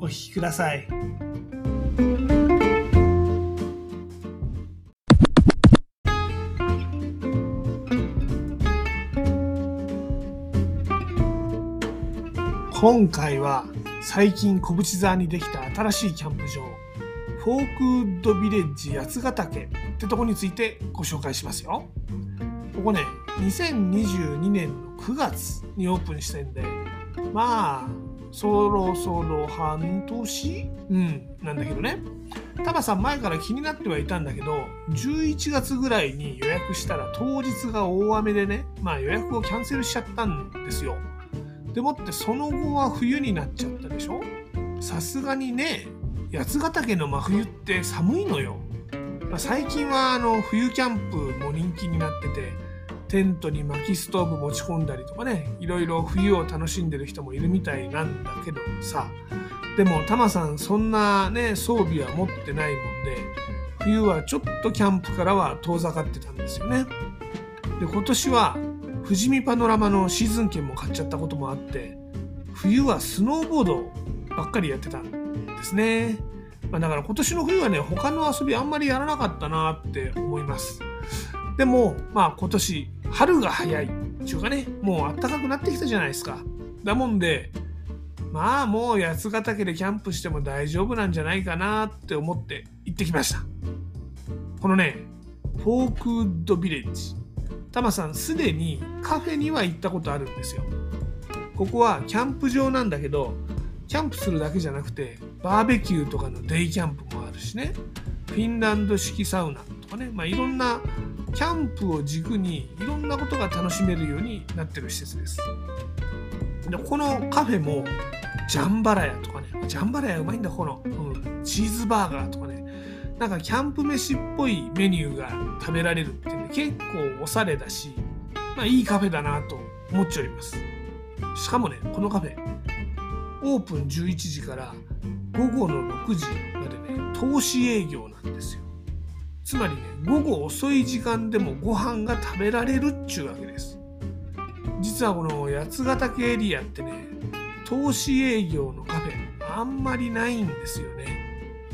お聞きください。今回は最近小淵沢にできた新しいキャンプ場フォークウッドビレッジ八ヶ岳ってとこについてご紹介しますよ。ここね2022年の9月にオープンしてんでまあそろそろ半年？うんなんだけどね。タバさん前から気になってはいたんだけど11月ぐらいに予約したら当日が大雨でねまあ予約をキャンセルしちゃったんですよ。でもってその後は冬になっちゃったでしょ？さすがにね八ヶ岳の真冬って寒いのよ、まあ最近はあの冬キャンプも人気になっててテントに薪ストーブ持ち込んだりとかねいろいろ冬を楽しんでる人もいるみたいなんだけどさ。でもタマさんそんなね装備は持ってないもんで冬はちょっとキャンプからは遠ざかってたんですよね。で今年は富士見パノラマのシーズン券も買っちゃったこともあって冬はスノーボードばっかりやってたんですね、まあ、だから今年の冬はね他の遊びあんまりやらなかったなって思います。でもまあ今年春が早い。っていうかねもう暖かくなってきたじゃないですか。だもんでまあもう八ヶ岳でキャンプしても大丈夫なんじゃないかなって思って行ってきました。このねフォークウッドビレッジ。タマさんすでにカフェには行ったことあるんですよ。ここはキャンプ場なんだけどキャンプするだけじゃなくてバーベキューとかのデイキャンプもあるしね。フィンランド式サウナとかね、まあ、いろんなキャンプを軸にいろんなことが楽しめるようになってる施設です。でこのカフェもジャンバラヤとかねジャンバラヤうまいんだこの、うん、チーズバーガーとかね。なんかキャンプ飯っぽいメニューが食べられるってね結構おしゃれだし、まあ、いいカフェだなと思っちゃいます。しかもねこのカフェオープン11時から午後の6時までね投資営業なんですよ。つまりね午後遅い時間でもご飯が食べられるっちゅうわけです。実はこの八ヶ岳エリアってね投資営業のカフェあんまりないんですよね。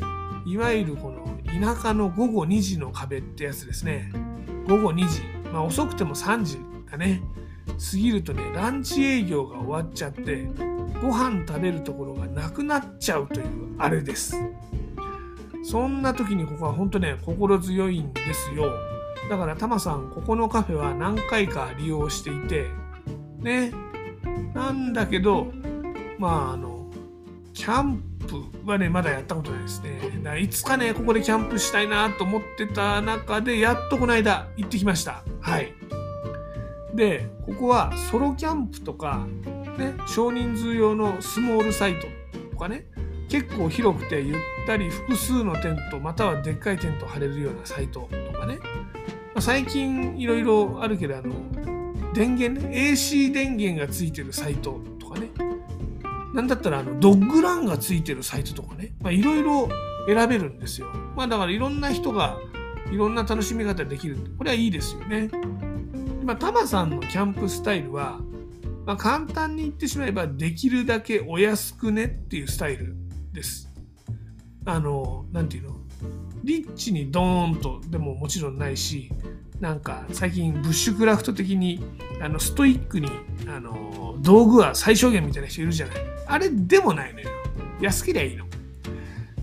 いわゆるこの田舎の午後2時の壁ってやつですね。午後2時。まあ遅くても3時だね。過ぎるとねランチ営業が終わっちゃってご飯食べるところがなくなっちゃうというあれです。そんな時にここは本当ね心強いんですよ。だからタマさんここのカフェは何回か利用していてね。なんだけどまああのキャンプはねまだやったことないですね。だからいつかねここでキャンプしたいなと思ってた中でやっとこの間行ってきました。はい。でここはソロキャンプとかね少人数用のスモールサイトとかね。結構広くてゆったり複数のテントまたはでっかいテント張れるようなサイトとかね、ま最近いろいろあるけどあの電源ね AC 電源がついてるサイトとかね。なんだったらあのドッグランがついてるサイトとかね。いろいろ選べるんですよ。まあだからいろんな人がいろんな楽しみ方できる。これはいいですよね。まあタマさんのキャンプスタイルはまあ、簡単に言ってしまえばできるだけお安くねっていうスタイル。です。あの、なんていうの？リッチにドーンとでももちろんないし、なんか最近ブッシュクラフト的にあのストイックにあの道具は最小限みたいな人いるじゃない。あれでもないのよ。安けりゃいいの。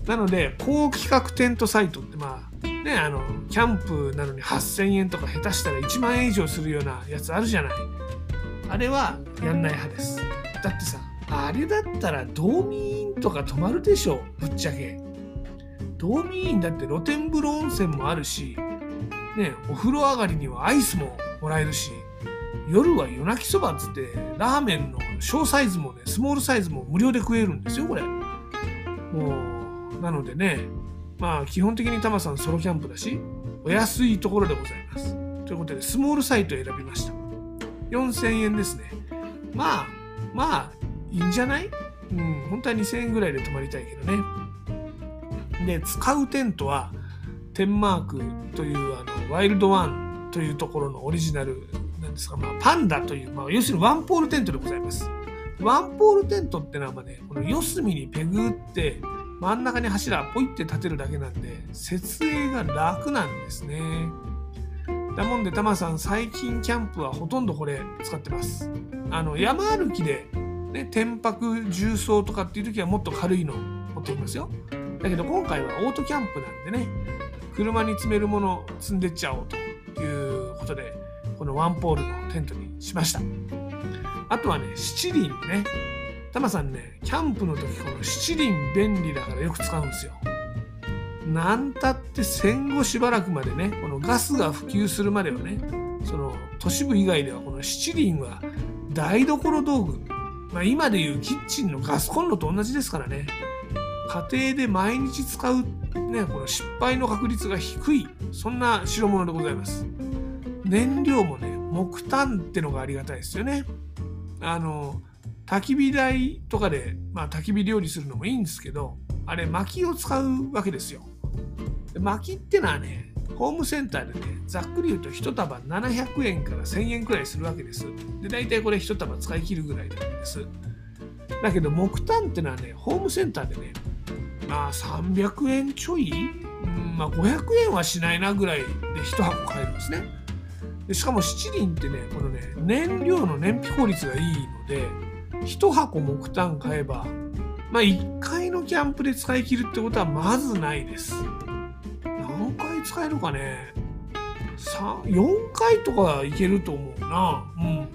なので、高規格テントサイトってまあ、ね、あの、キャンプなのに8000円とか下手したら1万円以上するようなやつあるじゃない。あれはやんない派です。だってさ、あれだったら道民とか泊まるでしょ、ぶっちゃけ。道民院だって露天風呂温泉もあるし、ね、お風呂上がりにはアイスももらえるし、夜は夜泣きそばっつって、ラーメンの小サイズもね、スモールサイズも無料で食えるんですよ、これ。もう、なのでね、まあ基本的にタマさんソロキャンプだし、お安いところでございます。ということで、スモールサイトを選びました。4000円ですね。まあ、まあ、いいんじゃない？うん、本当は2000円ぐらいで泊まりたいけどね。で、使うテントは、テンマークというあのワイルドワンというところのオリジナルなんですが、まあ、パンダという、まあ、要するにワンポールテントでございます。ワンポールテントってのはね、この四隅にペグって真ん中に柱ポイって立てるだけなんで設営が楽なんですね。だもんでタマさん最近キャンプはほとんどこれ使ってます。あの山歩きで、ね、天白重曹とかっていう時はもっと軽いの持ってきますよ。だけど今回はオートキャンプなんでね車に詰めるもの積んでっちゃおうということでこのワンポールのテントにしました。あとはね七輪ね。タマさんねキャンプの時この七輪便利だからよく使うんですよ。なんたって戦後しばらくまでねこのガスが普及するまではねその都市部以外ではこの七輪は台所道具、まあ、今でいうキッチンのガスコンロと同じですからね家庭で毎日使う、ね、この失敗の確率が低い、そんな代物でございます。燃料もね、木炭ってのがありがたいですよね。あの、焚き火台とかで、まあ、焚き火料理するのもいいんですけど、あれ、薪を使うわけですよ。薪ってのはね、ホームセンターでね、ざっくり言うと1束700円から1000円くらいするわけです。で、大体これ1束使い切るぐらいなんです。だけど木炭ってのはね、ホームセンターでね、まあ300円ちょい、うんまあ、500円はしないなぐらいで1箱買えるんですね。でしかも七輪ってねこのね燃料の燃費効率がいいので1箱木炭買えばまあ1回のキャンプで使い切るってことはまずないです。使えるかね4回とかいけると思うな。うん。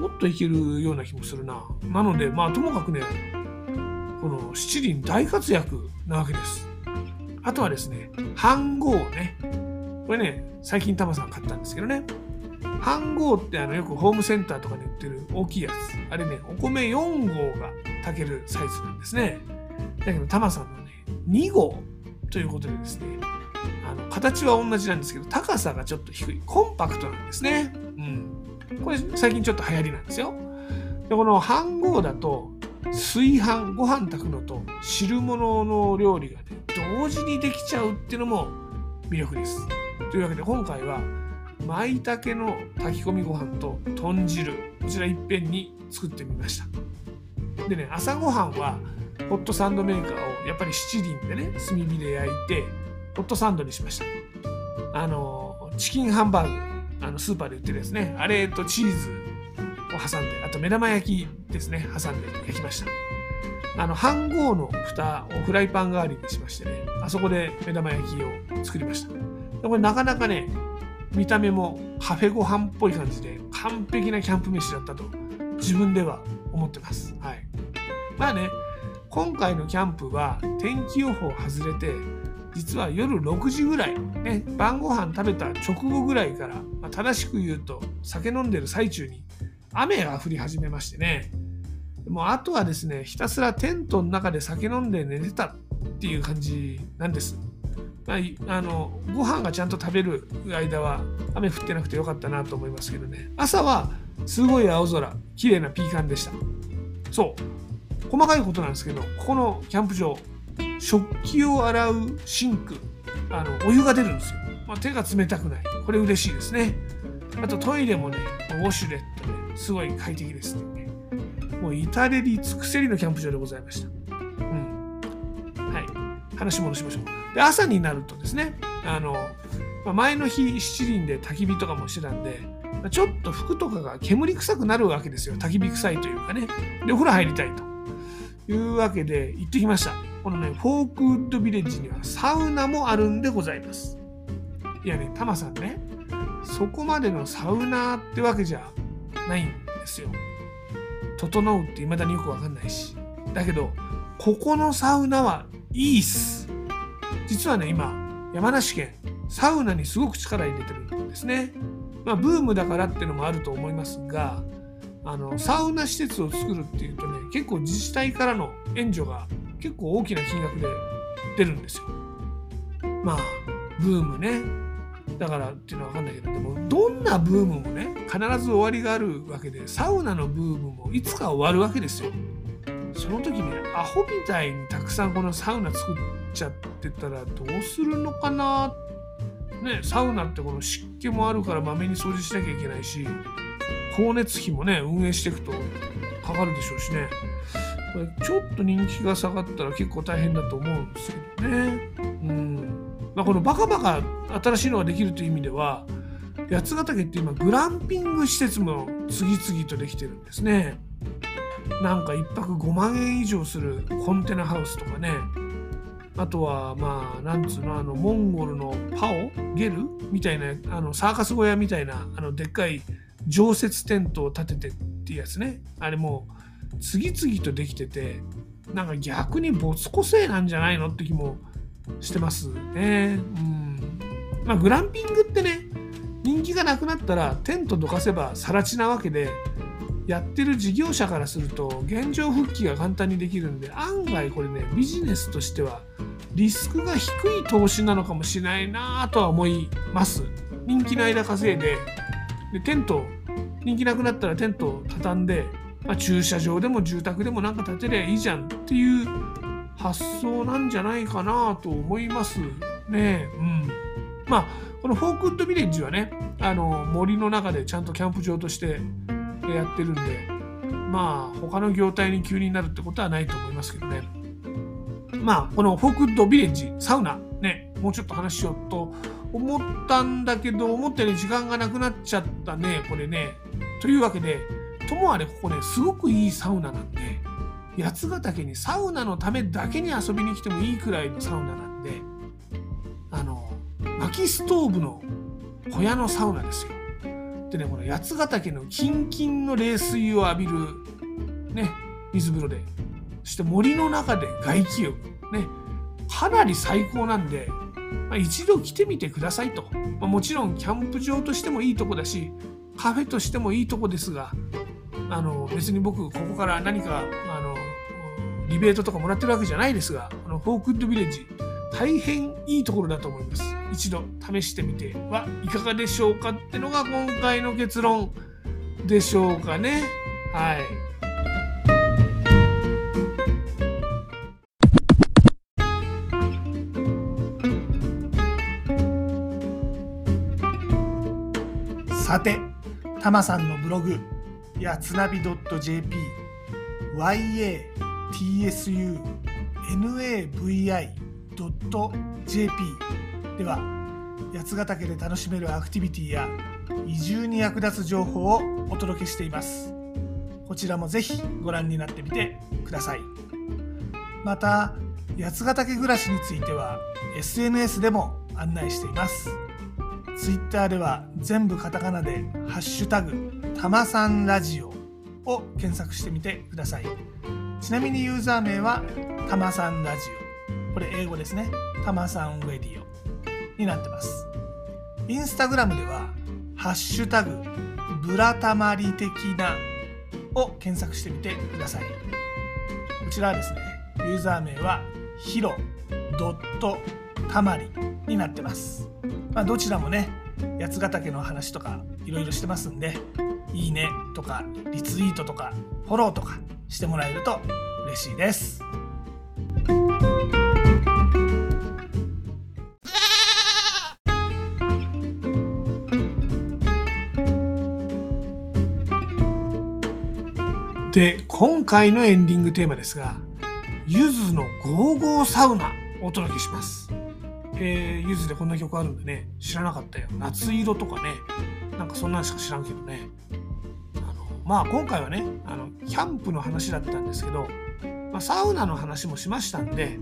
もっといけるような気もするな。なのでまあともかくねこの七輪大活躍なわけです。あとはですね、飯盒ね。これね、最近タマさん買ったんですけどね。飯盒ってあのよくホームセンターとかに売ってる大きいやつ。あれね、お米4合が炊けるサイズなんですね。だけどタマさんのね、2合ということでですね、形は同じなんですけど、高さがちょっと低い。コンパクトなんですね。うん。これ最近ちょっと流行りなんですよ。で、この飯盒だと、炊飯ご飯炊くのと汁物の料理がね同時にできちゃうっていうのも魅力です。というわけで今回は舞茸の炊き込みご飯と豚汁こちらいっぺんに作ってみました。でね朝ごはんはホットサンドメーカーをやっぱり七輪でね炭火で焼いてホットサンドにしました。あのチキンハンバーグあのスーパーで売ってるやつね。あれとチーズを挟んであと目玉焼きですね。挟んで焼きました。あの飯盒の蓋をフライパン代わりにしましてね。あそこで目玉焼きを作りました。これなかなかね見た目もカフェご飯っぽい感じで完璧なキャンプ飯だったと自分では思ってます。はい。まあね今回のキャンプは天気予報外れて実は夜6時ぐらい、ね、晩ご飯食べた直後ぐらいから、まあ、正しく言うと酒飲んでる最中に雨が降り始めましてね。もうあとはですねひたすらテントの中で酒飲んで寝てたっていう感じなんです。まあ、あのご飯がちゃんと食べる間は雨降ってなくてよかったなと思いますけどね。朝はすごい青空綺麗なピーカンでした。そう。細かいことなんですけどここのキャンプ場食器を洗うシンクあのお湯が出るんですよ、まあ、手が冷たくないこれ嬉しいですねあとトイレもねウォシュレットですごい快適ですね。もう至れり尽くせりのキャンプ場でございました。うん。はい。話戻しましょう。で、朝になるとですね、あの、まあ、前の日七輪で焚き火とかもしてたんで、ちょっと服とかが煙臭くなるわけですよ。焚き火臭いというかね。で、お風呂入りたいというわけで行ってきました。このね、フォークウッドビレッジにはサウナもあるんでございます。いやね、タマさんね、そこまでのサウナってわけじゃないんですよ。整うって未だによくわかんないし。だけど、ここのサウナはいいっす。実はね、今、山梨県、サウナにすごく力入れてるんですね。まあ、ブームだからってのもあると思いますが、あの、サウナ施設を作るっていうとね、結構自治体からの援助が結構大きな金額で出るんですよ。まあブームねだからっていうのは分かんないけどでもどんなブームもね必ず終わりがあるわけでサウナのブームもいつか終わるわけですよ。その時ねアホみたいにたくさんこのサウナ作っちゃってたらどうするのかな？ねサウナってこの湿気もあるからまめに掃除しなきゃいけないし光熱費もね運営していくとかかるでしょうしねこれちょっと人気が下がったら結構大変だと思うんですけどね。うん。まあこのバカバカ新しいのができるという意味では八ヶ岳って今グランピング施設も次々とできてるんですね。なんか1泊5万円以上するコンテナハウスとかね。あとはまあなんつうのあのモンゴルのパオゲルみたいなあのサーカス小屋みたいなあのでっかい常設テントを建ててっていうやつね。あれもう次々とできててなんか逆に没個性なんじゃないのって気もしてますね。うん。まあグランピングってね人気がなくなったらテントどかせば更地なわけでやってる事業者からすると現状復帰が簡単にできるんで案外これねビジネスとしてはリスクが低い投資なのかもしれないなとは思います。人気の間稼いででテント人気なくなったらテントを畳んで、まあ、駐車場でも住宅でもなんか建てりゃいいじゃんっていう発想なんじゃないかなと思いますね。うん。まあこのフォークウッドビレッジはねあの森の中でちゃんとキャンプ場としてやってるんでまあ他の業態に急になるってことはないと思いますけどね。まあこのフォークウッドビレッジサウナねもうちょっと話しようと思ったんだけど思ったより時間がなくなっちゃったねこれね。というわけでともあれここねすごくいいサウナなんで八ヶ岳にサウナのためだけに遊びに来てもいいくらいのサウナなんであの薪ストーブの小屋のサウナですよ。でねこの八ヶ岳のキンキンの冷水を浴びるね水風呂でそして森の中で外気浴ねかなり最高なんで、まあ、一度来てみてくださいと、まあ、もちろんキャンプ場としてもいいとこだしカフェとしてもいいとこですがあの別に僕ここから何かあのリベートとかもらってるわけじゃないですがこのフォークウッドビレッジ大変いいところだと思います。一度試してみてはいかがでしょうかってのが今回の結論でしょうかね。はい。さて、たまさんのブログ、やつなび .jp、yatsunavi.jp では、八ヶ岳で楽しめるアクティビティや移住に役立つ情報をお届けしています。こちらもぜひご覧になってみてください。また、八ヶ岳暮らしについては SNS でも案内しています。Twitter では全部カタカナで「ハッシュタグたまさんラジオ」を検索してみてください。ちなみにユーザー名はたまさんラジオ。これ英語ですね。たまさんウェディオになってます。インスタグラムではハッシュタグブラタマリ的なを検索してみてください。こちらはですね、ユーザー名はヒロドットたまりになってます。まあ、どちらもね、八ヶ岳の話とかいろいろしてますんで、いいねとかリツイートとかフォローとかしてもらえると嬉しいです。で今回のエンディングテーマですがゆずのゴーゴーサウナお届けします。えー、ゆずでこんな曲あるんでね知らなかったよ夏色とかねなんかそんなんしか知らんけどねまあ今回はねあのキャンプの話だったんですけど、まあ、サウナの話もしましたんで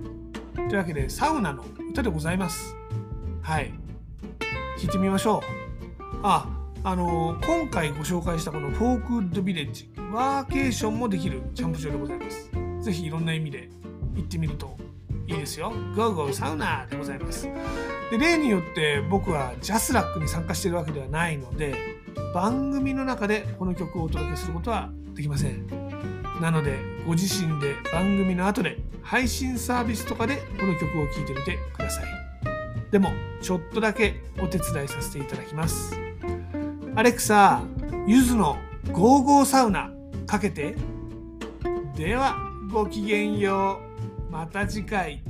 というわけでサウナの歌でございます。はい。聞いてみましょう。ああの今回ご紹介したこの FOLKWOOD VILLAGE ワーケーションもできるキャンプ場でございます。ぜひいろんな意味で行ってみるといいですよ。ゴーゴーサウナでございます。で例によって僕はジャスラックに参加してるわけではないので、番組の中でこの曲をお届けすることはできません。なのでご自身で番組の後で配信サービスとかでこの曲を聴いてみてください。でもちょっとだけお手伝いさせていただきます。アレクサゆずのゴーゴーサウナかけて。ではごきげんよう。また次回。